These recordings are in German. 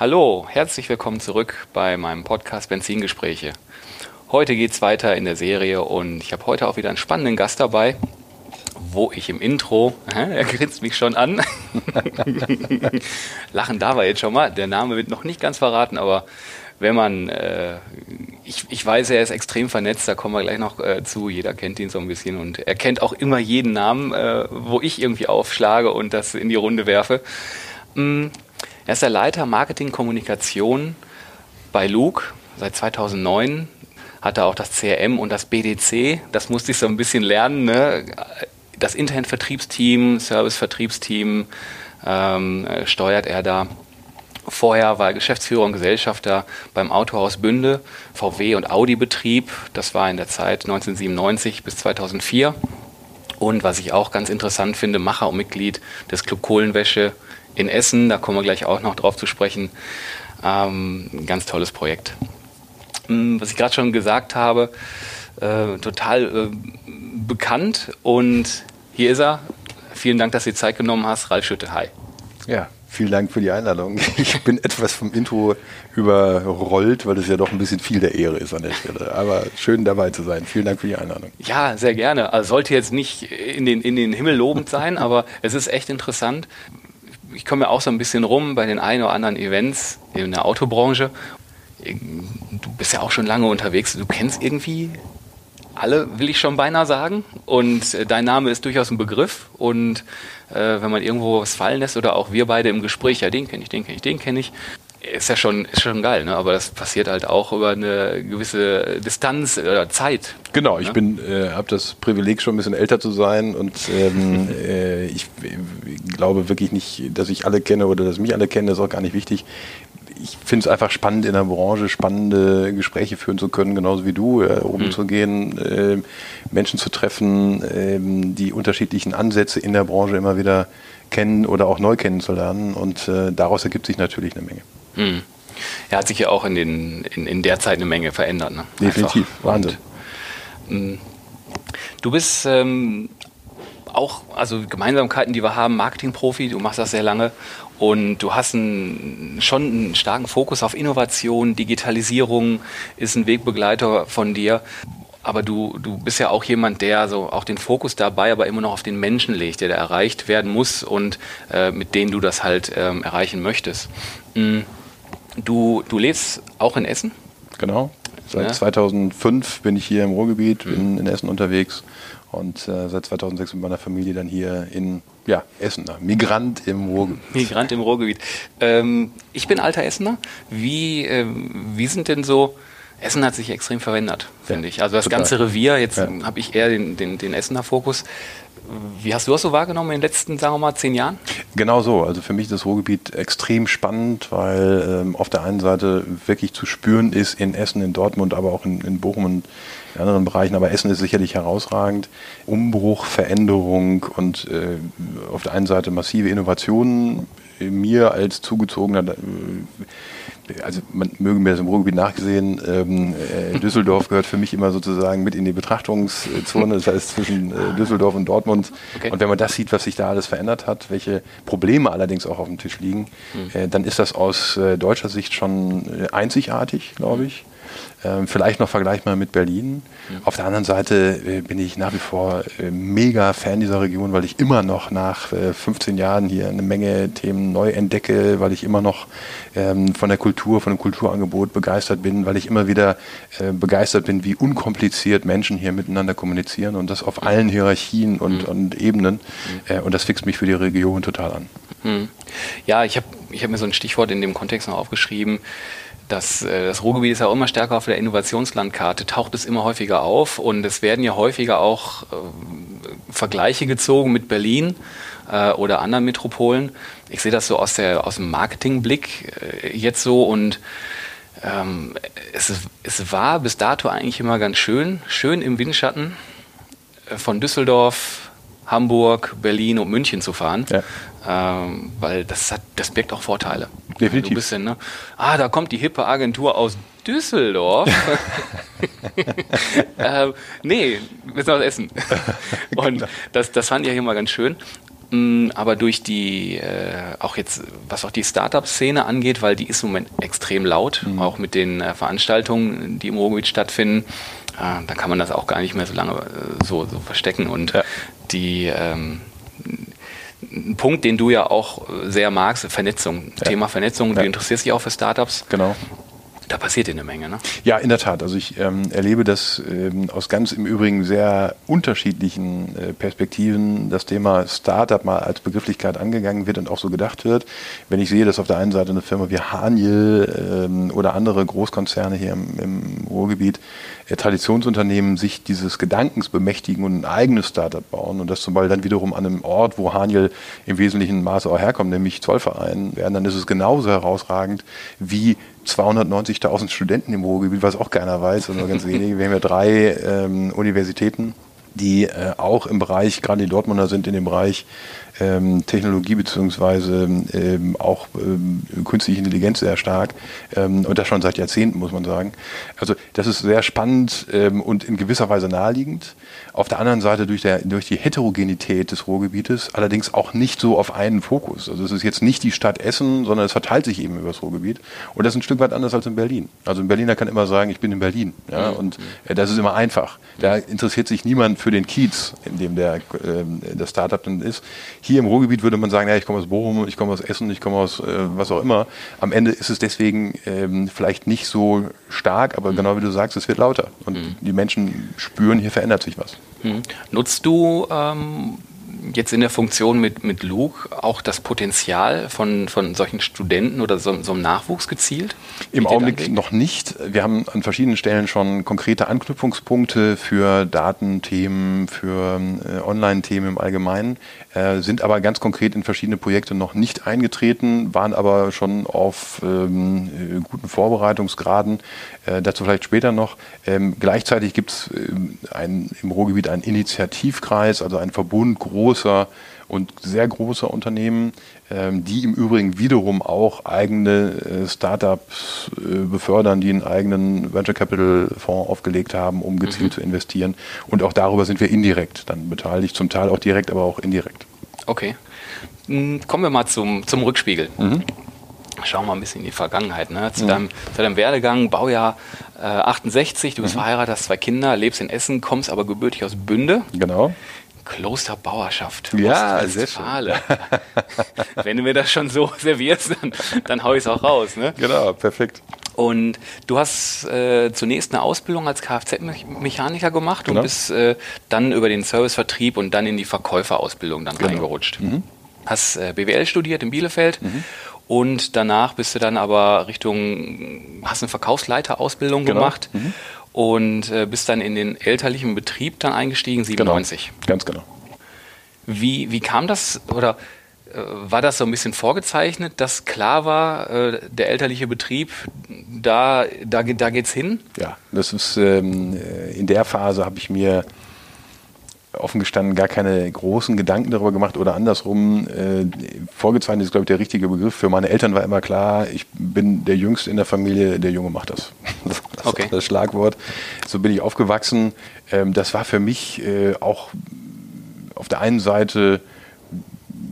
Hallo, herzlich willkommen zurück bei meinem Podcast Benzingespräche. Heute geht es weiter in der Serie und ich habe heute auch wieder einen spannenden Gast dabei, wo ich im Intro, er grinst mich schon an, lachen da war jetzt schon mal, der Name wird noch nicht ganz verraten, aber wenn man, äh, ich, ich weiß, er ist extrem vernetzt, da kommen wir gleich noch äh, zu, jeder kennt ihn so ein bisschen und er kennt auch immer jeden Namen, äh, wo ich irgendwie aufschlage und das in die Runde werfe. Mm, er ist der Leiter Marketing Kommunikation bei Luke seit 2009. Hat er auch das CRM und das BDC. Das musste ich so ein bisschen lernen. Ne? Das Internetvertriebsteam, Servicevertriebsteam ähm, steuert er da. Vorher war er Geschäftsführer und Gesellschafter beim Autohaus Bünde, VW und Audi Betrieb. Das war in der Zeit 1997 bis 2004. Und was ich auch ganz interessant finde, Macher und Mitglied des Club Kohlenwäsche in Essen, da kommen wir gleich auch noch drauf zu sprechen. Ähm, ein ganz tolles Projekt. Hm, was ich gerade schon gesagt habe, äh, total äh, bekannt und hier ist er. Vielen Dank, dass du dir Zeit genommen hast. Ralf Schütte, hi. Ja, vielen Dank für die Einladung. Ich bin etwas vom Intro überrollt, weil es ja doch ein bisschen viel der Ehre ist an der Stelle. Aber schön dabei zu sein. Vielen Dank für die Einladung. Ja, sehr gerne. Also sollte jetzt nicht in den, in den Himmel lobend sein, aber es ist echt interessant ich komme ja auch so ein bisschen rum bei den ein oder anderen Events in der Autobranche. Du bist ja auch schon lange unterwegs. Du kennst irgendwie alle, will ich schon beinahe sagen. Und äh, dein Name ist durchaus ein Begriff. Und äh, wenn man irgendwo was fallen lässt oder auch wir beide im Gespräch, ja, den kenne ich, den kenne ich, den kenne ich, ist ja schon, ist schon geil, ne? aber das passiert halt auch über eine gewisse Distanz oder Zeit. Genau, ich ne? bin, äh, habe das Privileg, schon ein bisschen älter zu sein und ähm, äh, ich glaube wirklich nicht, dass ich alle kenne oder dass mich alle kennen, das ist auch gar nicht wichtig. Ich finde es einfach spannend in der Branche, spannende Gespräche führen zu können, genauso wie du, äh, umzugehen, mhm. äh, Menschen zu treffen, äh, die unterschiedlichen Ansätze in der Branche immer wieder kennen oder auch neu kennenzulernen und äh, daraus ergibt sich natürlich eine Menge. Mhm. Er hat sich ja auch in, den, in, in der Zeit eine Menge verändert. Ne? Definitiv, Wahnsinn. Und, du bist ähm, auch, also Gemeinsamkeiten, die wir haben, Marketingprofi, du machst das sehr lange und du hast einen, schon einen starken Fokus auf Innovation, Digitalisierung ist ein Wegbegleiter von dir. Aber du, du bist ja auch jemand, der so auch den Fokus dabei, aber immer noch auf den Menschen legt, der da erreicht werden muss und äh, mit denen du das halt ähm, erreichen möchtest. Mhm. Du, du lebst auch in Essen? Genau. Seit ja. 2005 bin ich hier im Ruhrgebiet, bin in Essen unterwegs und äh, seit 2006 mit meiner Familie dann hier in ja, Essener, Migrant im Ruhrgebiet. Migrant im Ruhrgebiet. Ähm, ich bin alter Essener. Wie, äh, wie sind denn so, Essen hat sich extrem verändert, finde ja, ich. Also das total. ganze Revier, jetzt ja. habe ich eher den, den, den Essener Fokus. Wie hast du das so wahrgenommen in den letzten, sagen wir mal, zehn Jahren? Genau so. Also für mich ist das Ruhrgebiet extrem spannend, weil ähm, auf der einen Seite wirklich zu spüren ist in Essen, in Dortmund, aber auch in, in Bochum und in anderen Bereichen. Aber Essen ist sicherlich herausragend. Umbruch, Veränderung und äh, auf der einen Seite massive Innovationen. Mir als zugezogener äh, also man möge mir das im Ruhrgebiet nachgesehen, ähm, äh, Düsseldorf gehört für mich immer sozusagen mit in die Betrachtungszone, das heißt zwischen äh, Düsseldorf und Dortmund. Okay. Und wenn man das sieht, was sich da alles verändert hat, welche Probleme allerdings auch auf dem Tisch liegen, mhm. äh, dann ist das aus deutscher Sicht schon einzigartig, glaube ich. Ähm, vielleicht noch vergleichbar mit Berlin. Mhm. Auf der anderen Seite äh, bin ich nach wie vor äh, mega Fan dieser Region, weil ich immer noch nach äh, 15 Jahren hier eine Menge Themen neu entdecke, weil ich immer noch ähm, von der Kultur, von dem Kulturangebot begeistert bin, weil ich immer wieder äh, begeistert bin, wie unkompliziert Menschen hier miteinander kommunizieren und das auf allen Hierarchien und, mhm. und Ebenen. Mhm. Äh, und das fixt mich für die Region total an. Mhm. Ja, ich habe ich hab mir so ein Stichwort in dem Kontext noch aufgeschrieben das, äh, das Ruhrgebiet ist ja immer stärker auf der Innovationslandkarte, taucht es immer häufiger auf und es werden ja häufiger auch äh, Vergleiche gezogen mit Berlin äh, oder anderen Metropolen. Ich sehe das so aus, der, aus dem Marketingblick äh, jetzt so und ähm, es, es war bis dato eigentlich immer ganz schön, schön im Windschatten äh, von Düsseldorf, Hamburg, Berlin und München zu fahren. Ja. Ähm, weil das hat, das birgt auch Vorteile. Definitiv. Du bist ne? Ah, da kommt die hippe Agentur aus Düsseldorf. ähm, nee, wir sind aus Essen. Und das, das fand ich immer ganz schön. Mm, aber durch die, äh, auch jetzt, was auch die Startup-Szene angeht, weil die ist im Moment extrem laut, mhm. auch mit den äh, Veranstaltungen, die im Ruhrgebiet stattfinden, äh, da kann man das auch gar nicht mehr so lange äh, so, so verstecken. Und ja. die, ähm, ein Punkt, den du ja auch sehr magst, Vernetzung. Ja. Thema Vernetzung. Du interessierst dich auch für Startups. Genau. Da passiert eine Menge, ne? Ja, in der Tat. Also ich ähm, erlebe das ähm, aus ganz im Übrigen sehr unterschiedlichen äh, Perspektiven, das Thema Startup mal als Begrifflichkeit angegangen wird und auch so gedacht wird. Wenn ich sehe, dass auf der einen Seite eine Firma wie Haniel ähm, oder andere Großkonzerne hier im, im Ruhrgebiet äh, Traditionsunternehmen sich dieses Gedankens bemächtigen und ein eigenes Startup bauen und das zum Beispiel dann wiederum an einem Ort, wo Haniel im wesentlichen Maße auch herkommt, nämlich Zollverein werden, dann ist es genauso herausragend wie 290.000 Studenten im Ruhrgebiet, was auch keiner weiß, sondern ganz wenige. Wir haben ja drei ähm, Universitäten, die äh, auch im Bereich, gerade die Dortmunder sind in dem Bereich ähm, Technologie beziehungsweise ähm, auch ähm, künstliche Intelligenz sehr stark ähm, und das schon seit Jahrzehnten, muss man sagen. Also das ist sehr spannend ähm, und in gewisser Weise naheliegend. Auf der anderen Seite durch, der, durch die Heterogenität des Ruhrgebietes allerdings auch nicht so auf einen Fokus. Also es ist jetzt nicht die Stadt Essen, sondern es verteilt sich eben über das Ruhrgebiet und das ist ein Stück weit anders als in Berlin. Also ein Berliner kann immer sagen, ich bin in Berlin ja, mhm. und äh, das ist immer einfach. Da interessiert sich niemand für den Kiez, in dem der, äh, das Startup dann ist. Hier im Ruhrgebiet würde man sagen, ja, ich komme aus Bochum, ich komme aus Essen, ich komme aus äh, was auch immer. Am Ende ist es deswegen ähm, vielleicht nicht so stark, aber mhm. genau wie du sagst, es wird lauter. Und mhm. die Menschen spüren, hier verändert sich was. Mhm. Nutzt du ähm, jetzt in der Funktion mit, mit Luke auch das Potenzial von, von solchen Studenten oder so, so einem Nachwuchs gezielt? Im Augenblick noch nicht. Wir haben an verschiedenen Stellen schon konkrete Anknüpfungspunkte für Datenthemen, für äh, Online-Themen im Allgemeinen, äh, sind aber ganz konkret in verschiedene Projekte noch nicht eingetreten, waren aber schon auf ähm, äh, guten Vorbereitungsgraden. Äh, dazu vielleicht später noch. Ähm, gleichzeitig gibt es ähm, im Ruhrgebiet einen Initiativkreis, also einen Verbund großer und sehr großer Unternehmen, ähm, die im Übrigen wiederum auch eigene äh, Startups äh, befördern, die einen eigenen Venture Capital Fonds aufgelegt haben, um gezielt mhm. zu investieren. Und auch darüber sind wir indirekt dann beteiligt, zum Teil auch direkt, aber auch indirekt. Okay. Hm, kommen wir mal zum, zum Rückspiegel. Mhm. Schauen wir mal ein bisschen in die Vergangenheit. Ne? Zu, mhm. deinem, zu, deinem, Werdegang, Baujahr äh, 68, du bist mhm. verheiratet, hast zwei Kinder, lebst in Essen, kommst aber gebürtig aus Bünde. Genau. Klosterbauerschaft. Ja, sehr schön. Wenn du mir das schon so servierst, dann, dann hau ich es auch raus. Ne? Genau, perfekt. Und du hast äh, zunächst eine Ausbildung als Kfz-Mechaniker gemacht genau. und bist äh, dann über den Servicevertrieb und dann in die Verkäuferausbildung dann genau. reingerutscht. Mhm. Hast äh, BWL studiert in Bielefeld mhm. und danach bist du dann aber Richtung, hast eine Verkaufsleiterausbildung genau. gemacht. Mhm und äh, bist dann in den elterlichen Betrieb dann eingestiegen, 97. Genau, ganz genau. Wie, wie kam das oder äh, war das so ein bisschen vorgezeichnet, dass klar war, äh, der elterliche Betrieb, da, da, da geht's hin? Ja, das ist ähm, in der Phase habe ich mir offen gestanden gar keine großen Gedanken darüber gemacht oder andersrum. Äh, vorgezeichnet ist, glaube ich, der richtige Begriff. Für meine Eltern war immer klar, ich bin der Jüngste in der Familie, der Junge macht das. Das okay. ist das Schlagwort. So bin ich aufgewachsen. Ähm, das war für mich äh, auch auf der einen Seite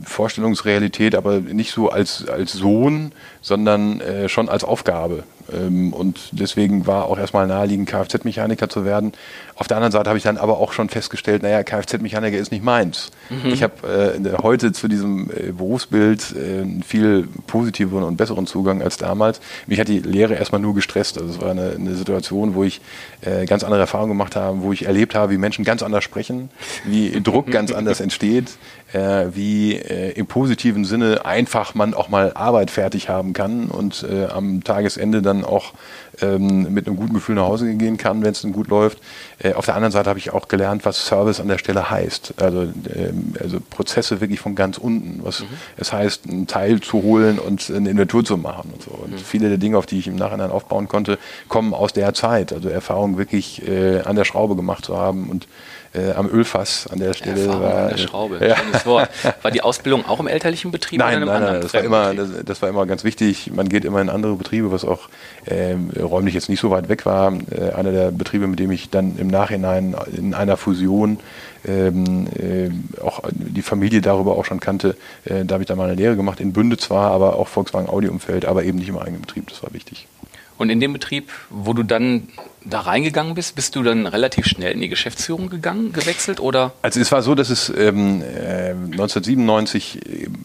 Vorstellungsrealität, aber nicht so als, als Sohn, sondern äh, schon als Aufgabe. Ähm, und deswegen war auch erstmal naheliegend, Kfz-Mechaniker zu werden. Auf der anderen Seite habe ich dann aber auch schon festgestellt, naja, Kfz-Mechaniker ist nicht meins. Mhm. Ich habe äh, heute zu diesem äh, Berufsbild äh, einen viel positiveren und besseren Zugang als damals. Mich hat die Lehre erstmal nur gestresst. Also es war eine, eine Situation, wo ich äh, ganz andere Erfahrungen gemacht habe, wo ich erlebt habe, wie Menschen ganz anders sprechen, wie Druck ganz anders entsteht, äh, wie äh, im positiven Sinne einfach man auch mal Arbeit fertig haben kann und am Tagesende dann auch ähm, mit einem guten Gefühl nach Hause gehen kann, wenn es dann gut läuft. Äh, auf der anderen Seite habe ich auch gelernt, was Service an der Stelle heißt. Also, ähm, also Prozesse wirklich von ganz unten. Was mhm. es heißt, einen Teil zu holen und eine Inventur zu machen und so. Und mhm. viele der Dinge, auf die ich im Nachhinein aufbauen konnte, kommen aus der Zeit. Also Erfahrung wirklich äh, an der Schraube gemacht zu haben und äh, am Ölfass an der Stelle. Erfahrung war, an der Schraube. Ja. Wort. War die Ausbildung auch im elterlichen Betrieb? Nein, nein, nein, das war, immer, das, das, war immer ganz wichtig. Man geht immer in andere Betriebe, was auch äh, räumlich jetzt nicht so weit weg war. Äh, einer der Betriebe, mit dem ich dann im Nachhinein in einer Fusion ähm, äh, auch die Familie darüber auch schon kannte. Äh, da habe ich dann mal eine Lehre gemacht, in Bünde zwar, aber auch Volkswagen Audi-Umfeld, aber eben nicht im eigenen Betrieb. Das war wichtig. Und in dem Betrieb, wo du dann da reingegangen bist, bist du dann relativ schnell in die Geschäftsführung gegangen, gewechselt oder? Also es war so, dass es ähm, äh, 1997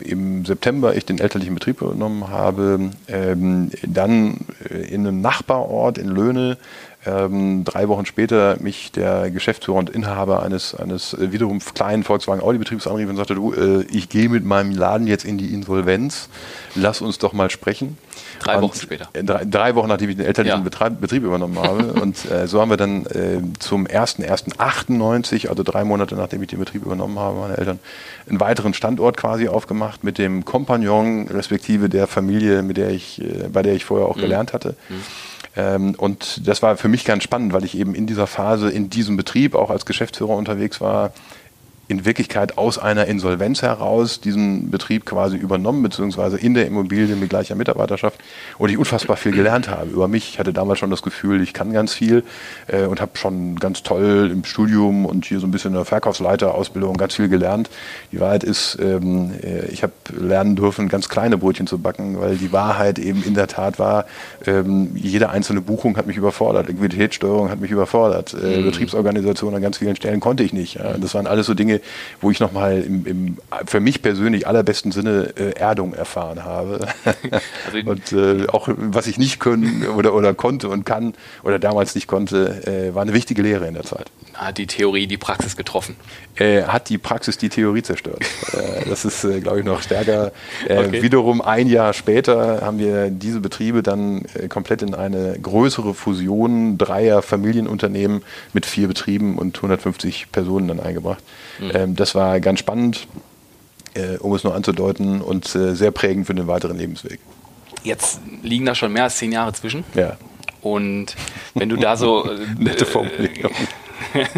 im September ich den elterlichen Betrieb übernommen habe, ähm, dann äh, in einem Nachbarort in Löhne ähm, drei Wochen später mich der Geschäftsführer und Inhaber eines, eines äh, wiederum kleinen Volkswagen Audi-Betriebs anrief und sagte, du, äh, ich gehe mit meinem Laden jetzt in die Insolvenz, lass uns doch mal sprechen. Drei Wochen später. Äh, drei, drei, Wochen, nachdem ich den elterlichen ja. Betrieb übernommen habe. und äh, so haben wir dann äh, zum 1.1.98, also drei Monate nachdem ich den Betrieb übernommen habe, meine Eltern, einen weiteren Standort quasi aufgemacht mit dem Kompagnon, respektive der Familie, mit der ich, äh, bei der ich vorher auch mhm. gelernt hatte. Mhm. Ähm, und das war für mich ganz spannend, weil ich eben in dieser Phase, in diesem Betrieb auch als Geschäftsführer unterwegs war, in Wirklichkeit aus einer Insolvenz heraus diesen Betrieb quasi übernommen, beziehungsweise in der Immobilie mit gleicher Mitarbeiterschaft und ich unfassbar viel gelernt habe über mich. Ich hatte damals schon das Gefühl, ich kann ganz viel äh, und habe schon ganz toll im Studium und hier so ein bisschen in der Verkaufsleiterausbildung ganz viel gelernt. Die Wahrheit ist, ähm, äh, ich habe lernen dürfen, ganz kleine Brötchen zu backen, weil die Wahrheit eben in der Tat war, ähm, jede einzelne Buchung hat mich überfordert, Liquiditätssteuerung hat mich überfordert, äh, mhm. Betriebsorganisation an ganz vielen Stellen konnte ich nicht. Ja. Das waren alles so Dinge, Dinge, wo ich nochmal im, im für mich persönlich allerbesten Sinne äh, Erdung erfahren habe. Also und äh, auch was ich nicht können oder, oder konnte und kann oder damals nicht konnte, äh, war eine wichtige Lehre in der Zeit. Hat die Theorie die Praxis getroffen? Äh, hat die Praxis die Theorie zerstört. Äh, das ist, äh, glaube ich, noch stärker. Okay. Wiederum ein Jahr später haben wir diese Betriebe dann komplett in eine größere Fusion dreier Familienunternehmen mit vier Betrieben und 150 Personen dann eingebracht. Mhm. Ähm, das war ganz spannend, äh, um es nur anzudeuten, und äh, sehr prägend für den weiteren Lebensweg. Jetzt liegen da schon mehr als zehn Jahre zwischen. Ja. Und wenn du da so. Äh, Nette Formulierung.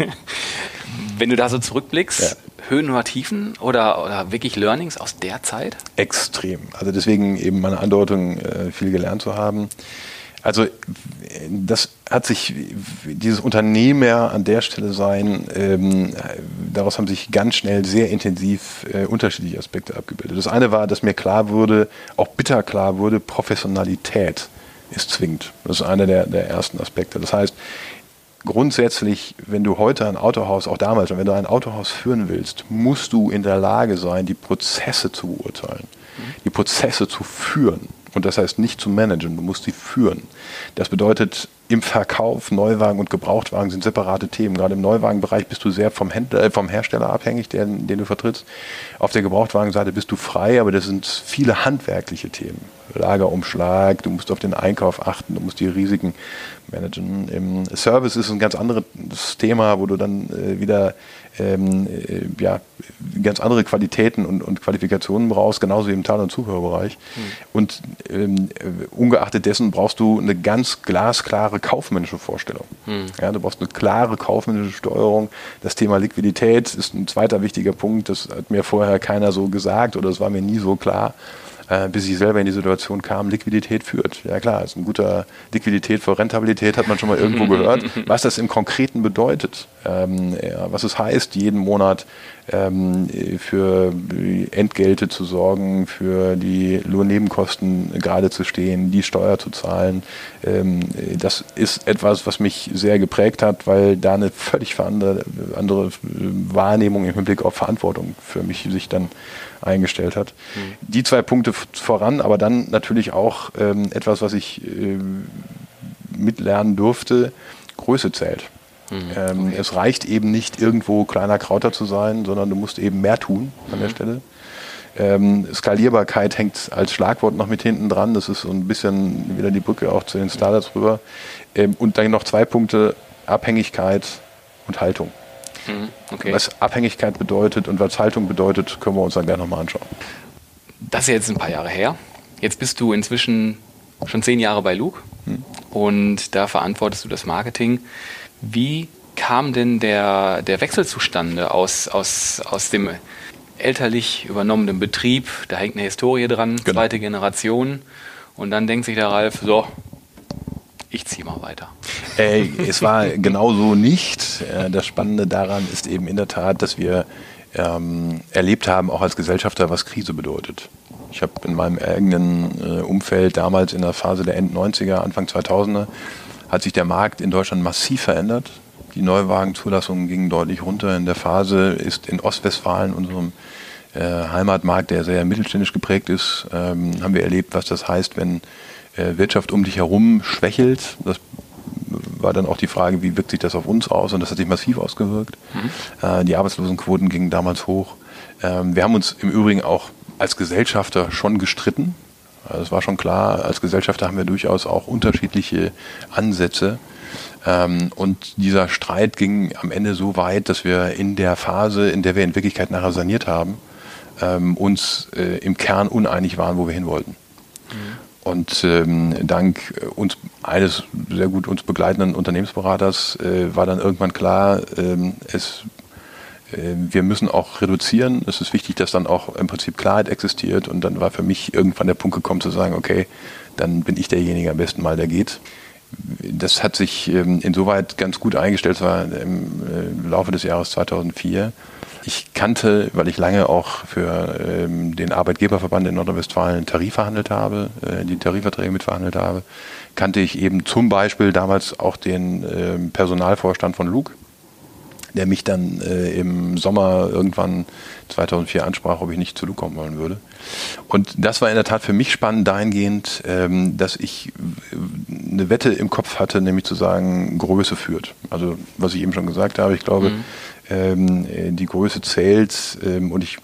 wenn du da so zurückblickst, ja. Höhen oder Tiefen oder, oder wirklich Learnings aus der Zeit? Extrem. Also deswegen eben meine Andeutung, äh, viel gelernt zu haben. Also das hat sich, dieses Unternehmer an der Stelle sein, ähm, daraus haben sich ganz schnell sehr intensiv äh, unterschiedliche Aspekte abgebildet. Das eine war, dass mir klar wurde, auch bitter klar wurde, Professionalität ist zwingend. Das ist einer der, der ersten Aspekte. Das heißt, grundsätzlich, wenn du heute ein Autohaus, auch damals, wenn du ein Autohaus führen willst, musst du in der Lage sein, die Prozesse zu beurteilen, die Prozesse zu führen. Und das heißt nicht zu managen, du musst sie führen. Das bedeutet, im Verkauf, Neuwagen und Gebrauchtwagen sind separate Themen. Gerade im Neuwagenbereich bist du sehr vom, Händler, äh, vom Hersteller abhängig, den, den du vertrittst. Auf der Gebrauchtwagenseite bist du frei, aber das sind viele handwerkliche Themen. Lagerumschlag, du musst auf den Einkauf achten, du musst die Risiken managen. Im Service ist ein ganz anderes Thema, wo du dann äh, wieder ähm, äh, ja, ganz andere Qualitäten und, und, Qualifikationen brauchst, genauso wie im Teil- und Zubehörbereich. Mhm. Und ähm, ungeachtet dessen brauchst du eine ganz glasklare kaufmännische Vorstellung. Mhm. Ja, du brauchst eine klare kaufmännische Steuerung. Das Thema Liquidität ist ein zweiter wichtiger Punkt. Das hat mir vorher keiner so gesagt oder es war mir nie so klar äh, bis ich selber in die Situation kam, Liquidität führt. Ja klar, ist ein guter Liquidität vor Rentabilität, hat man schon mal irgendwo gehört. Was das im Konkreten bedeutet, ähm, ja, was es heißt, jeden Monat ähm, für Entgelte zu sorgen, für die Lohnnebenkosten gerade zu stehen, die Steuer zu zahlen. Ähm, das ist etwas, was mich sehr geprägt hat, weil da eine völlig andere, andere Wahrnehmung im Hinblick auf Verantwortung für mich sich dann eingestellt hat. Mhm. Die zwei Punkte voran, aber dann natürlich auch ähm, etwas, was ich äh, mitlernen durfte, Größe zählt. Mhm. Ähm, okay. Es reicht eben nicht irgendwo kleiner Krauter zu sein, sondern du musst eben mehr tun an mhm. der Stelle. Ähm, Skalierbarkeit hängt als Schlagwort noch mit hinten dran. Das ist so ein bisschen wieder die Brücke auch zu den Startups rüber. Ähm, und dann noch zwei Punkte, Abhängigkeit und Haltung. Mhm, okay. Was Abhängigkeit bedeutet und was Haltung bedeutet, können wir uns dann gerne nochmal anschauen. Das ist jetzt ein paar Jahre her. Jetzt bist du inzwischen schon zehn Jahre bei Luke hm. und da verantwortest du das Marketing. Wie kam denn der, der Wechsel zustande aus, aus, aus dem elterlich übernommenen Betrieb? Da hängt eine Historie dran, genau. zweite Generation. Und dann denkt sich der Ralf, so, ich ziehe mal weiter. Äh, es war genauso nicht. Äh, das Spannende daran ist eben in der Tat, dass wir ähm, erlebt haben, auch als Gesellschafter, was Krise bedeutet. Ich habe in meinem eigenen äh, Umfeld damals in der Phase der End-90er, Anfang 2000er, hat sich der Markt in Deutschland massiv verändert. Die Neuwagenzulassungen gingen deutlich runter. In der Phase ist in Ostwestfalen, unserem äh, Heimatmarkt, der sehr mittelständisch geprägt ist, ähm, haben wir erlebt, was das heißt, wenn Wirtschaft um dich herum schwächelt. Das war dann auch die Frage, wie wirkt sich das auf uns aus? Und das hat sich massiv ausgewirkt. Mhm. Äh, die Arbeitslosenquoten gingen damals hoch. Ähm, wir haben uns im Übrigen auch als Gesellschafter schon gestritten. Also es war schon klar, als Gesellschafter haben wir durchaus auch unterschiedliche Ansätze. Ähm, und dieser Streit ging am Ende so weit, dass wir in der Phase, in der wir in Wirklichkeit nachher saniert haben, ähm, uns äh, im Kern uneinig waren, wo wir hin wollten. Mhm. Und ähm, dank uns eines sehr gut uns begleitenden Unternehmensberaters äh, war dann irgendwann klar, ähm, es ähm, wir müssen auch reduzieren. Es ist wichtig, dass dann auch im Prinzip Klarheit existiert. Und dann war für mich irgendwann der Punkt gekommen zu sagen, okay, dann bin ich derjenige am besten mal, der geht. Das hat sich ähm, insoweit ganz gut eingestellt, zwar im äh, Laufe des Jahres 2004. Ich kannte, weil ich lange auch für ähm, den Arbeitgeberverband in Nordrhein-Westfalen Tarif verhandelt habe, äh, die Tarifverträge mitverhandelt habe, kannte ich eben zum Beispiel damals auch den Personalvorstand von Luke der mich dann äh, im Sommer irgendwann 2004 ansprach, ob ich nicht zu Luke kommen wollen würde. Und das war in der Tat für mich spannend dahingehend, ähm, dass ich eine Wette im Kopf hatte, nämlich zu sagen, Größe führt. Also was ich eben schon gesagt habe, ich glaube, mhm. Ähm, die Größe zählt ähm, und ich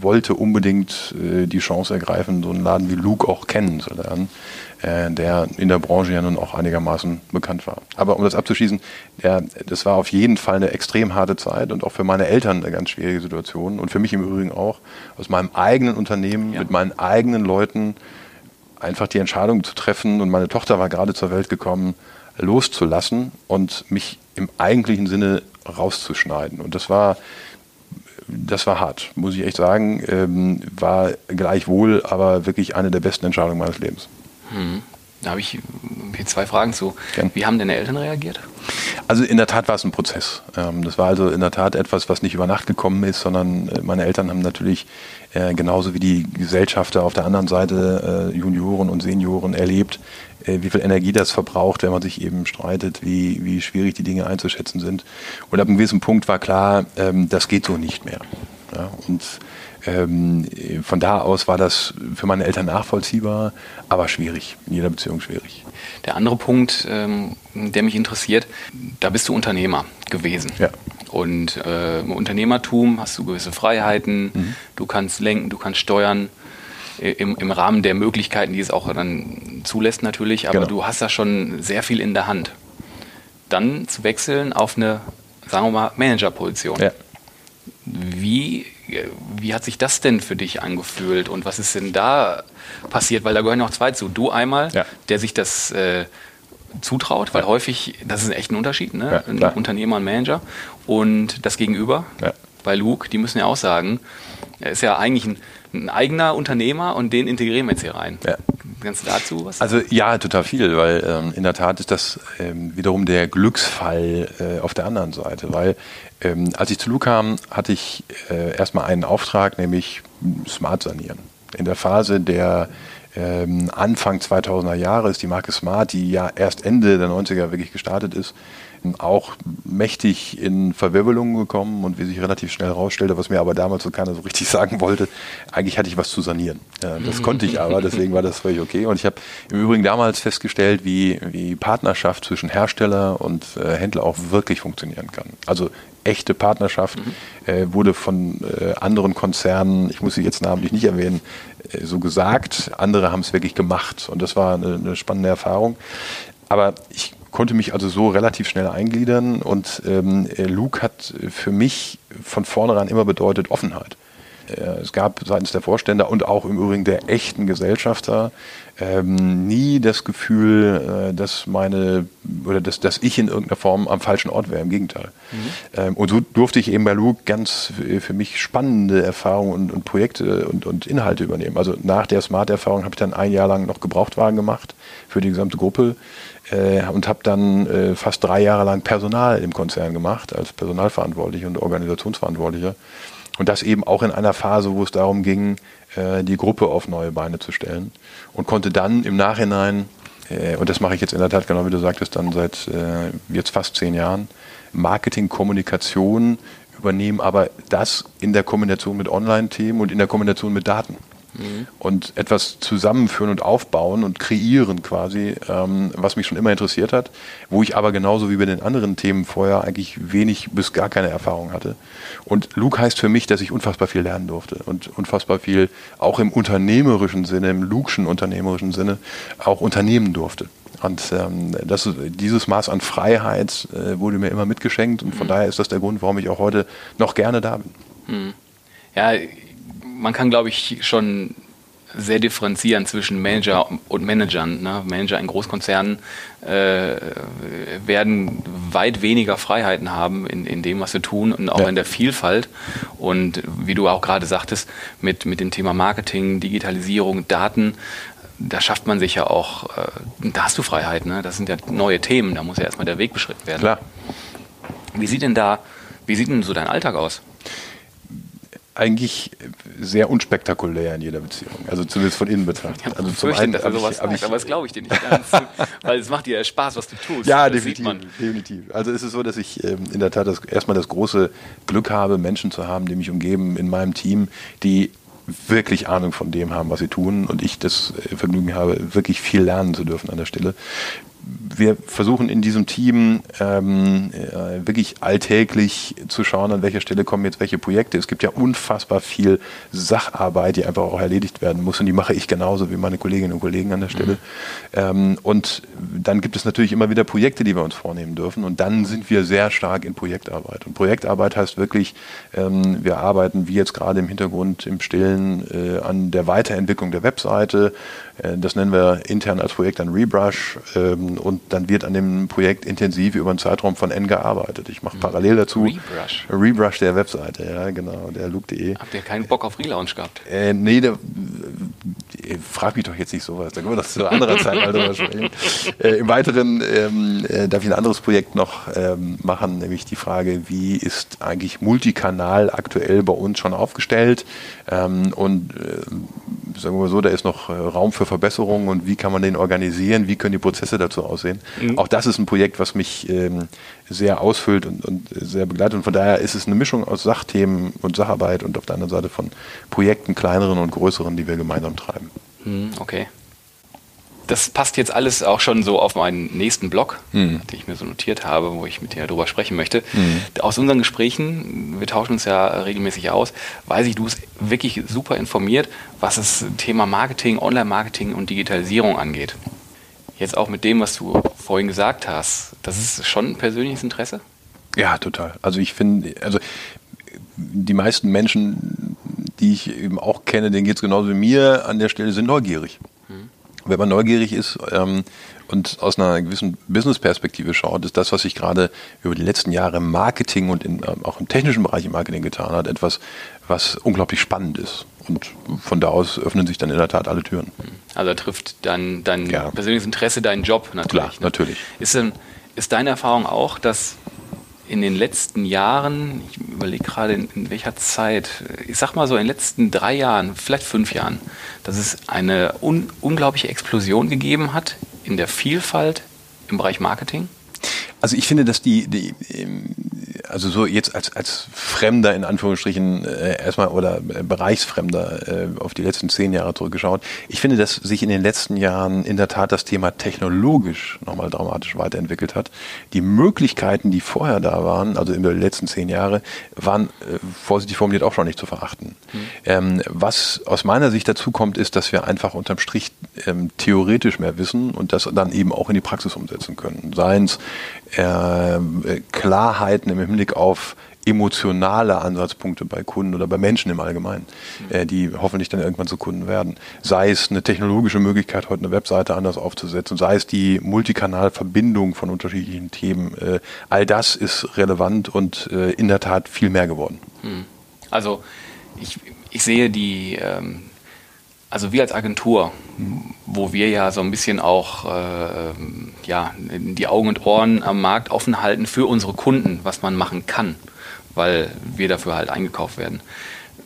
wollte unbedingt äh, die Chance ergreifen, so einen Laden wie Luke auch kennenzulernen äh, der in der Branche ja nun auch einigermaßen bekannt war. Aber um das abzuschließen, das war auf jeden Fall eine extrem harte Zeit und auch für meine Eltern eine ganz schwierige Situation und für mich im Übrigen auch, aus meinem eigenen Unternehmen ja. mit meinen eigenen Leuten einfach die Entscheidung zu treffen und meine Tochter war gerade zur Welt gekommen, loszulassen und mich im eigentlichen Sinne rauszuschneiden. Und das war das war hart, muss ich echt sagen. Ähm, war gleichwohl aber wirklich eine der besten Entscheidungen meines Lebens. Hm. Da habe ich hier zwei Fragen zu. Gern. Wie haben deine Eltern reagiert? Also in der Tat war es ein Prozess. Ähm, das war also in der Tat etwas, was nicht über Nacht gekommen ist, sondern äh, meine Eltern haben natürlich äh, genauso wie die Gesellschafter auf der anderen Seite, äh, Junioren und Senioren, erlebt, wie viel Energie das verbraucht, wenn man sich eben streitet, wie, wie schwierig die Dinge einzuschätzen sind. Und ab einem gewissen Punkt war klar, ähm, das geht so nicht mehr. Und ähm, von da aus war das für meine Eltern nachvollziehbar, aber schwierig, in jeder Beziehung schwierig. Der andere Punkt, ähm, der mich interessiert, da bist du Unternehmer gewesen. Ja. Und äh, im Unternehmertum hast du gewisse Freiheiten, mhm. du kannst lenken, du kannst steuern. Im, Im Rahmen der Möglichkeiten, die es auch dann zulässt natürlich, aber genau. du hast da schon sehr viel in der Hand. Dann zu wechseln auf eine, sagen wir mal, Managerposition. Ja. Wie wie hat sich das denn für dich angefühlt und was ist denn da passiert? Weil da gehören noch zwei zu. Du einmal, ja. der sich das äh, zutraut, weil ja. häufig, das ist echt ein Unterschied, ne? Ein Unternehmer, ein Manager und das Gegenüber. Bei Luke, die müssen ja auch sagen, er ist ja eigentlich ein, ein eigener Unternehmer und den integrieren wir jetzt hier rein. Ja. Kannst du dazu was Also ja, total viel, weil ähm, in der Tat ist das ähm, wiederum der Glücksfall äh, auf der anderen Seite, weil ähm, als ich zu Lu kam, hatte ich äh, erstmal einen Auftrag, nämlich Smart sanieren. In der Phase der ähm, Anfang 2000er Jahre ist die Marke Smart, die ja erst Ende der 90er wirklich gestartet ist, auch mächtig in Verwirbelungen gekommen und wie sich relativ schnell herausstellte, was mir aber damals so keiner so richtig sagen wollte, eigentlich hatte ich was zu sanieren. Das konnte ich aber, deswegen war das völlig okay. Und ich habe im Übrigen damals festgestellt, wie, wie Partnerschaft zwischen Hersteller und äh, Händler auch wirklich funktionieren kann. Also echte Partnerschaft mhm. äh, wurde von äh, anderen Konzernen, ich muss sie jetzt namentlich nicht erwähnen, äh, so gesagt. Andere haben es wirklich gemacht und das war eine, eine spannende Erfahrung. Aber ich konnte mich also so relativ schnell eingliedern und ähm, Luke hat für mich von vornherein immer bedeutet Offenheit. Äh, es gab seitens der Vorstände und auch im Übrigen der echten Gesellschafter ähm, nie das Gefühl, äh, dass meine oder dass, dass ich in irgendeiner Form am falschen Ort wäre. Im Gegenteil. Mhm. Ähm, und so durfte ich eben bei Luke ganz für mich spannende Erfahrungen und, und Projekte und, und, Inhalte übernehmen. Also nach der Smart-Erfahrung habe ich dann ein Jahr lang noch Gebrauchtwagen gemacht für die gesamte Gruppe äh, und habe dann äh, fast drei Jahre lang Personal im Konzern gemacht als Personalverantwortlicher und Organisationsverantwortlicher. Und das eben auch in einer Phase, wo es darum ging, äh, die Gruppe auf neue Beine zu stellen. Und konnte dann im Nachhinein, äh, und das mache ich jetzt in der Tat genau wie du sagtest, dann seit äh, jetzt fast zehn Jahren, Marketing, Kommunikation übernehmen, aber das in der Kombination mit Online-Themen und in der Kombination mit Daten mhm. und etwas zusammenführen und aufbauen und kreieren quasi, ähm, was mich schon immer interessiert hat, wo ich aber genauso wie bei den anderen Themen vorher eigentlich wenig bis gar keine Erfahrung hatte. Und Luke heißt für mich, dass ich unfassbar viel lernen durfte und unfassbar viel auch im unternehmerischen Sinne, im Lukeschen unternehmerischen Sinne auch unternehmen durfte. Und ähm, das, dieses Maß an Freiheit äh, wurde mir immer mitgeschenkt und von mhm. daher ist das der Grund, warum ich auch heute noch gerne da bin. Mhm. Ja, man kann, glaube ich, schon sehr differenzieren zwischen Manager und Managern. Ne? Manager in Großkonzernen äh, werden weit weniger Freiheiten haben in, in dem, was sie tun und auch ja. in der Vielfalt. Und wie du auch gerade sagtest, mit, mit dem Thema Marketing, Digitalisierung, Daten, da schafft man sich ja auch, äh, da hast du Freiheit. Ne? Das sind ja neue Themen, da muss ja erstmal der Weg beschritten werden. Klar. Wie sieht denn da, wie sieht denn so dein Alltag aus? Eigentlich sehr unspektakulär in jeder Beziehung. Also zumindest von innen betrachtet. Ja, also zum einen, dass er sowas sagt, aber das glaube ich dir nicht ganz. weil es macht dir Spaß, was du tust. Ja, definitiv, definitiv. Also es ist so, dass ich ähm, in der Tat das, erstmal das große Glück habe, Menschen zu haben, die mich umgeben in meinem Team, die wirklich Ahnung von dem haben, was sie tun und ich das äh, Vergnügen habe, wirklich viel lernen zu dürfen an der Stelle wir versuchen in diesem Team ähm, äh, wirklich alltäglich zu schauen, an welcher Stelle kommen jetzt welche Projekte. Es gibt ja unfassbar viel Sacharbeit, die einfach auch erledigt werden muss und die mache ich genauso wie meine Kolleginnen und Kollegen an der Stelle. Mhm. Ähm, und dann gibt es natürlich immer wieder Projekte, die wir uns vornehmen dürfen und dann sind wir sehr stark in Projektarbeit. Und Projektarbeit heißt wirklich, ähm, wir arbeiten wie jetzt gerade im Hintergrund im Stillen äh, an der Weiterentwicklung der Webseite. Äh, das nennen wir intern als Projekt ein Rebrush ähm, und dann wird an dem Projekt intensiv über einen Zeitraum von N gearbeitet. Ich mache mhm. parallel dazu Rebrush. Rebrush der Webseite, ja genau, der Look.de. Habt ihr keinen Bock auf Relaunch gehabt? Äh, nee, der, äh, frag mich doch jetzt nicht sowas, da können wir doch zu anderer Zeit mal drüber sprechen. Äh, Im Weiteren ähm, äh, darf ich ein anderes Projekt noch ähm, machen, nämlich die Frage, wie ist eigentlich Multikanal aktuell bei uns schon aufgestellt ähm, und äh, sagen wir mal so, da ist noch äh, Raum für Verbesserungen und wie kann man den organisieren, wie können die Prozesse dazu aussehen. Mhm. Auch das ist ein Projekt, was mich ähm, sehr ausfüllt und, und, sehr begleitet und von daher ist es eine Mischung aus Sachthemen und Sacharbeit und auf der anderen Seite von Projekten, kleineren und größeren, die wir gemeinsam treiben. Mhm, okay das passt jetzt alles auch schon so auf meinen nächsten Blog, mhm. den ich mir so notiert habe, wo ich mit dir darüber sprechen möchte. Mhm. Aus unseren Gesprächen, wir tauschen uns ja regelmäßig aus, weiß ich, du bist wirklich super informiert, was das Thema Marketing, Online-Marketing und Digitalisierung angeht. Jetzt auch mit dem, was du vorhin gesagt hast, das ist schon ein persönliches Interesse? Ja, total. Also ich finde, also die meisten Menschen, die ich eben auch kenne, denen geht es genauso wie mir an der Stelle, sind neugierig wenn man neugierig ist ähm, und aus einer gewissen Business-Perspektive schaut, ist das, was sich gerade über die letzten Jahre im Marketing und in, ähm, auch im technischen Bereich im Marketing getan hat, etwas, was unglaublich spannend ist. Und von da aus öffnen sich dann in der Tat alle Türen. Also trifft dein, dein ja. persönliches Interesse deinen Job natürlich. Klar, ne? natürlich. Ist, denn, ist deine Erfahrung auch, dass in den letzten Jahren, ich überlege gerade in, in, welcher Zeit, ich sag mal so in den letzten drei Jahren, vielleicht fünf Jahren, dass es eine un unglaubliche Explosion gegeben hat in der Vielfalt im Bereich Marketing? Also ich finde, dass die, die also so jetzt als, als Fremder in Anführungsstrichen äh, erstmal oder äh, Bereichsfremder äh, auf die letzten zehn Jahre zurückgeschaut. Ich finde, dass sich in den letzten Jahren in der Tat das Thema technologisch nochmal dramatisch weiterentwickelt hat. Die Möglichkeiten, die vorher da waren, also in den letzten zehn Jahre, waren äh, vorsichtig formuliert auch schon nicht zu verachten. Mhm. Ähm, was aus meiner Sicht dazu kommt, ist, dass wir einfach unterm Strich ähm, theoretisch mehr wissen und das dann eben auch in die Praxis umsetzen können. Seien es äh, Klarheiten im Hinblick auf emotionale Ansatzpunkte bei Kunden oder bei Menschen im Allgemeinen, mhm. äh, die hoffentlich dann irgendwann zu Kunden werden. Sei es eine technologische Möglichkeit, heute eine Webseite anders aufzusetzen, sei es die Multikanalverbindung von unterschiedlichen Themen. Äh, all das ist relevant und äh, in der Tat viel mehr geworden. Mhm. Also ich, ich sehe die, ähm, also wir als Agentur, wo wir ja so ein bisschen auch äh, ja, die Augen und Ohren am Markt offen halten für unsere Kunden, was man machen kann, weil wir dafür halt eingekauft werden.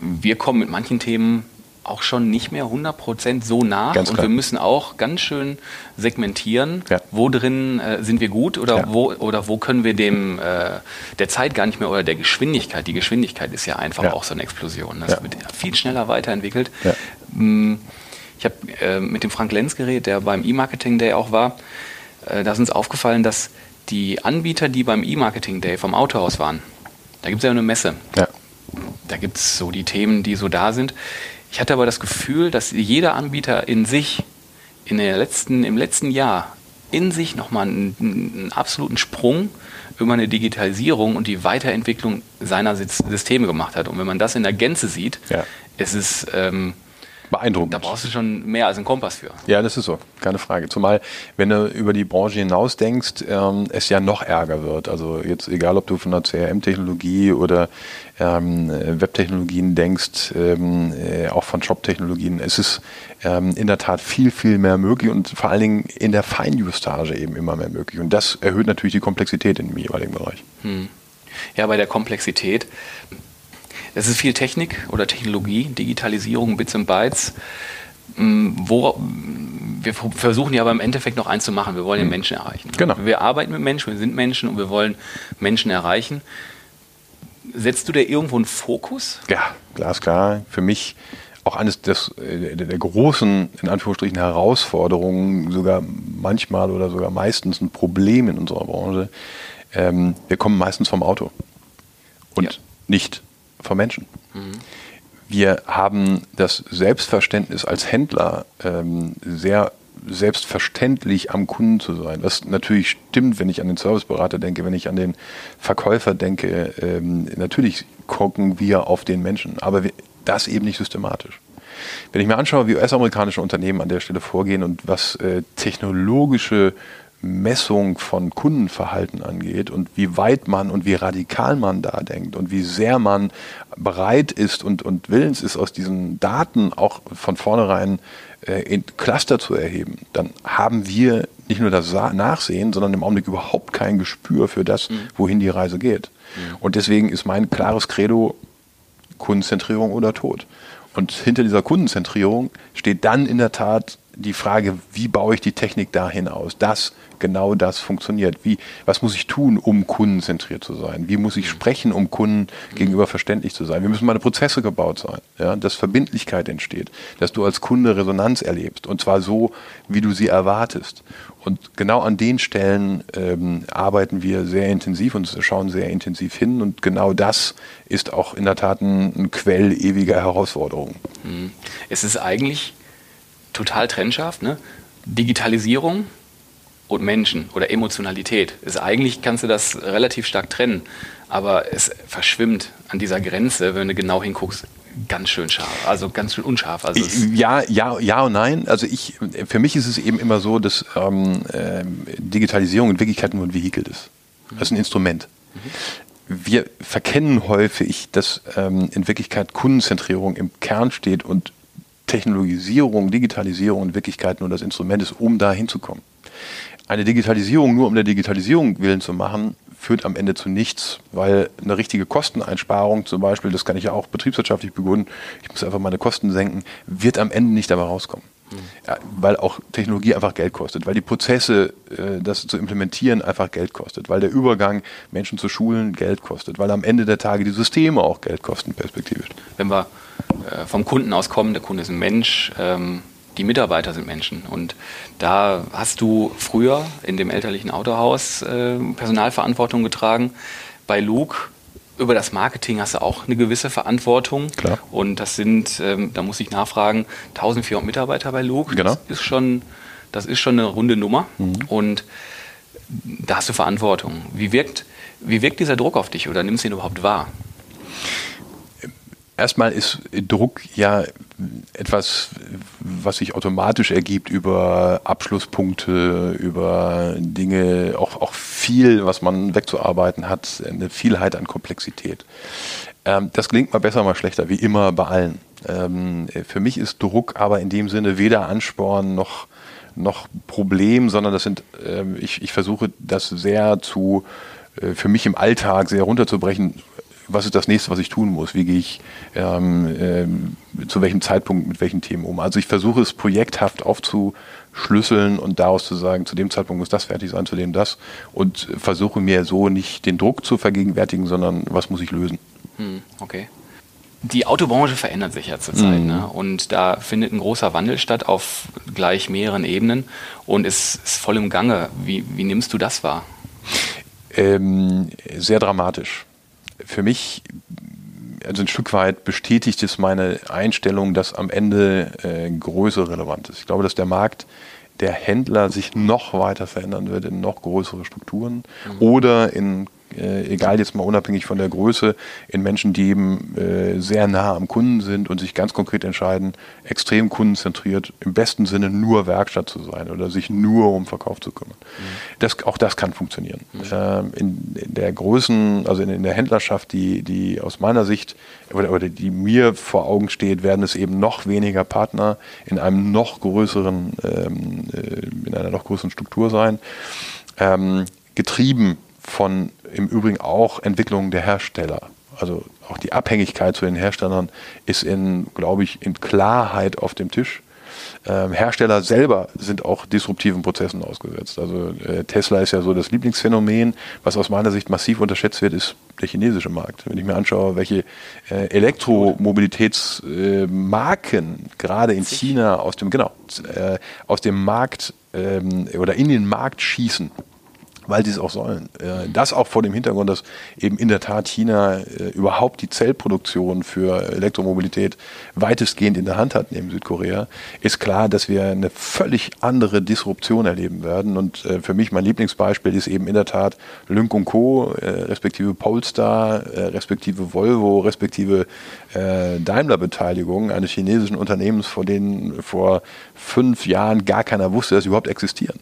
Wir kommen mit manchen Themen auch schon nicht mehr 100% so nach ganz und wir müssen auch ganz schön segmentieren, ja. wo drin äh, sind wir gut oder, ja. wo, oder wo können wir dem äh, der Zeit gar nicht mehr oder der Geschwindigkeit, die Geschwindigkeit ist ja einfach ja. auch so eine Explosion, das wird viel schneller weiterentwickelt. Mm, ich habe äh, mit dem Frank Lenz geredet, der beim E-Marketing Day auch war, äh, da ist uns aufgefallen, dass die Anbieter, die beim E-Marketing Day vom Autohaus waren, da gibt es ja eine Messe. Da gibt es so die Themen, die so da sind ich hatte aber das Gefühl, dass jeder Anbieter in sich in der letzten, im letzten Jahr in sich nochmal einen, einen absoluten Sprung über eine Digitalisierung und die Weiterentwicklung seiner Systeme gemacht hat. Und wenn man das in der Gänze sieht, ja. es ist ähm, beeindruckend. Da brauchst du schon mehr als einen Kompass für. Ja, das ist so, keine Frage. Zumal, wenn du über die Branche hinaus denkst, ähm, es ja noch ärger wird. Also jetzt egal, ob du von der CRM-Technologie oder ähm, Webtechnologien denkst, ähm, äh, auch von Shop-Technologien, es ist ähm, in der Tat viel, viel mehr möglich und vor allen Dingen in der Feinjustage eben immer mehr möglich. Und das erhöht natürlich die Komplexität in dem jeweiligen Bereich. Hm. Ja, bei der Komplexität es ist viel Technik oder Technologie, Digitalisierung, Bits und Bytes. Mm, wo, wir versuchen ja aber im Endeffekt noch eins zu machen. Wir wollen den mhm. Menschen erreichen. Genau. Wir arbeiten mit Menschen, wir sind Menschen und wir wollen Menschen erreichen. Setzt du da irgendwo einen Fokus? Ja, glasklar. Für mich auch eines des, äh, der großen, in Anführungsstrichen, Herausforderungen, sogar manchmal oder sogar meistens ein Problem in unserer Branche. Ähm, wir kommen meistens vom Auto und ja. nicht von Menschen. Mhm. Wir haben das Selbstverständnis als Händler ähm, sehr selbstverständlich am Kunden zu sein. Was natürlich stimmt, wenn ich an den Serviceberater denke, wenn ich an den Verkäufer denke. Ähm, natürlich gucken wir auf den Menschen, aber das eben nicht systematisch. Wenn ich mir anschaue, wie US-amerikanische Unternehmen an der Stelle vorgehen und was äh, technologische Messung von Kundenverhalten angeht und wie weit man und wie radikal man da denkt und wie sehr man bereit ist und, und willens ist, aus diesen Daten auch von vornherein äh, in Cluster zu erheben, dann haben wir nicht nur das Nachsehen, sondern im Augenblick überhaupt kein Gespür für das, mhm. wohin die Reise geht. Mhm. Und deswegen ist mein klares Credo Kundenzentrierung oder Tod. Und hinter dieser Kundenzentrierung steht dann in der Tat die Frage, wie baue ich die Technik dahin aus, dass genau das funktioniert. Wie, was muss ich tun, um kundenzentriert zu sein? Wie muss ich sprechen, um Kunden gegenüber verständlich zu sein? Wie müssen meine Prozesse gebaut sein? Ja, dass Verbindlichkeit entsteht, dass du als Kunde Resonanz erlebst und zwar so, wie du sie erwartest. Und genau an den Stellen ähm, arbeiten wir sehr intensiv und schauen sehr intensiv hin. Und genau das ist auch in der Tat ein, ein Quell ewiger Herausforderungen. Hm. Es ist eigentlich total trennscharf. Ne? Digitalisierung und Menschen oder Emotionalität. Ist eigentlich kannst du das relativ stark trennen, aber es verschwimmt an dieser Grenze, wenn du genau hinguckst, ganz schön scharf, also ganz schön unscharf. Also ja, ja, ja und nein. Also ich, für mich ist es eben immer so, dass ähm, äh, Digitalisierung in Wirklichkeit nur ein Vehikel ist. Das ist ein Instrument. Mhm. Wir verkennen häufig, dass ähm, in Wirklichkeit Kundenzentrierung im Kern steht und Technologisierung, Digitalisierung in Wirklichkeit nur das Instrument ist, um da hinzukommen. Eine Digitalisierung nur um der Digitalisierung willen zu machen, führt am Ende zu nichts, weil eine richtige Kosteneinsparung zum Beispiel, das kann ich ja auch betriebswirtschaftlich begründen, ich muss einfach meine Kosten senken, wird am Ende nicht dabei rauskommen. Ja, weil auch Technologie einfach Geld kostet, weil die Prozesse, äh, das zu implementieren, einfach Geld kostet, weil der Übergang, Menschen zu schulen, Geld kostet, weil am Ende der Tage die Systeme auch Geld kosten, perspektivisch. Wenn wir äh, vom Kunden aus kommen, der Kunde ist ein Mensch, ähm, die Mitarbeiter sind Menschen. Und da hast du früher in dem elterlichen Autohaus äh, Personalverantwortung getragen. Bei Luke über das Marketing hast du auch eine gewisse Verantwortung. Klar. Und das sind, ähm, da muss ich nachfragen, 1400 Mitarbeiter bei Luke. Genau. Das ist schon, das ist schon eine runde Nummer. Mhm. Und da hast du Verantwortung. Wie wirkt, wie wirkt dieser Druck auf dich oder nimmst du ihn überhaupt wahr? Erstmal ist Druck ja etwas, was sich automatisch ergibt über Abschlusspunkte, über Dinge, auch, auch viel, was man wegzuarbeiten hat, eine Vielheit an Komplexität. Ähm, das klingt mal besser, mal schlechter, wie immer bei allen. Ähm, für mich ist Druck aber in dem Sinne weder Ansporn noch, noch Problem, sondern das sind, ähm, ich, ich versuche das sehr zu, äh, für mich im Alltag sehr runterzubrechen, was ist das nächste, was ich tun muss? Wie gehe ich ähm, ähm, zu welchem Zeitpunkt mit welchen Themen um? Also ich versuche es projekthaft aufzuschlüsseln und daraus zu sagen, zu dem Zeitpunkt muss das fertig sein, zu dem das und versuche mir so nicht den Druck zu vergegenwärtigen, sondern was muss ich lösen. Hm, okay. Die Autobranche verändert sich ja zurzeit Mhm. ne? und da findet ein großer Wandel statt auf gleich mehreren Ebenen und ist, ist voll im Gange. Wie, wie nimmst du das wahr? Ähm, sehr dramatisch. Für mich, also ein Stück weit bestätigt es meine Einstellung, dass am Ende äh, Größe relevant ist. Ich glaube, dass der Markt der Händler sich noch weiter verändern wird in noch größere Strukturen oder in äh, egal jetzt mal unabhängig von der Größe, in Menschen, die eben äh, sehr nah am Kunden sind und sich ganz konkret entscheiden, extrem kundenzentriert, im besten Sinne nur Werkstatt zu sein oder sich nur um Verkauf zu kümmern. Das, auch das kann funktionieren. Ähm, in, in der Größen, also in, in der Händlerschaft, die, die aus meiner Sicht oder, oder die mir vor Augen steht, werden es eben noch weniger Partner in einem noch größeren, ähm, äh, in einer noch größeren Struktur sein. Ähm, getrieben von im Übrigen auch Entwicklungen der Hersteller. Also auch die Abhängigkeit zu den Herstellern ist in, glaube ich, in Klarheit auf dem Tisch. Ähm, Hersteller selber sind auch disruptiven Prozessen ausgesetzt. Also äh, Tesla ist ja so das Lieblingsphänomen. Was aus meiner Sicht massiv unterschätzt wird, ist der chinesische Markt. Wenn ich mir anschaue, welche äh, Elektromobilitätsmarken äh, gerade in China aus dem genau äh, aus dem Markt ähm, oder in den Markt schießen weil sie es auch sollen. Äh, Das auch vor dem Hintergrund, dass eben in der Tat China äh, überhaupt die Zellproduktion für Elektromobilität weitestgehend in der Hand hat neben Südkorea, ist klar, dass wir eine völlig andere Disruption erleben werden. Und äh, für mich mein Lieblingsbeispiel ist eben in der Tat Lynk Co., respektive Polestar, respektive Volvo, respektive Daimler-Beteiligung eines chinesischen Unternehmens, vor denen vor fünf Jahren gar keiner wusste, dass sie überhaupt existieren.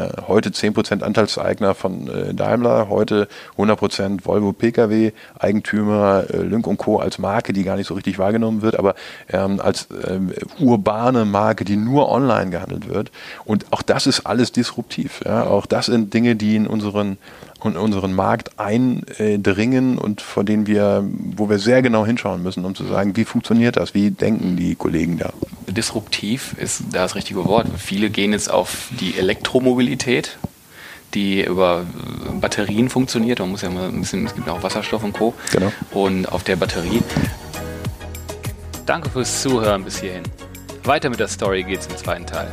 Äh, heute 10% Anteilseigner von äh, Daimler, heute 100% Volvo Pkw, Eigentümer äh, Lynk Co. als Marke, die gar nicht so richtig wahrgenommen wird, aber ähm, als ähm, urbane Marke, die nur online gehandelt wird. Und auch das ist alles disruptiv. Ja? Auch das sind Dinge, die in unseren in unseren Markt eindringen und vor denen wir, wo wir sehr genau hinschauen müssen, um zu sagen, wie funktioniert das, wie denken die Kollegen da. Disruptiv ist da das richtige Wort. Viele gehen jetzt auf die Elektromobilität, die über Batterien funktioniert. Man muss ja mal ein bisschen, es gibt auch Wasserstoff und Co. Genau. Und auf der Batterie. Danke fürs Zuhören bis hierhin. Weiter mit der Story geht's im zweiten Teil.